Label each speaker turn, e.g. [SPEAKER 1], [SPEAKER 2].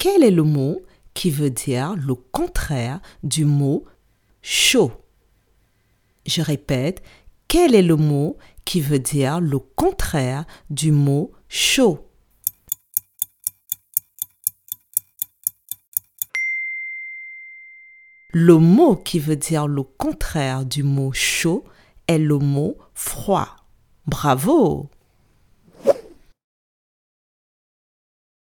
[SPEAKER 1] quel est le mot qui veut dire le contraire du mot chaud? Je répète, quel est le mot qui veut dire le contraire du mot chaud? Le mot qui veut dire le contraire du mot chaud est le mot froid. Bravo!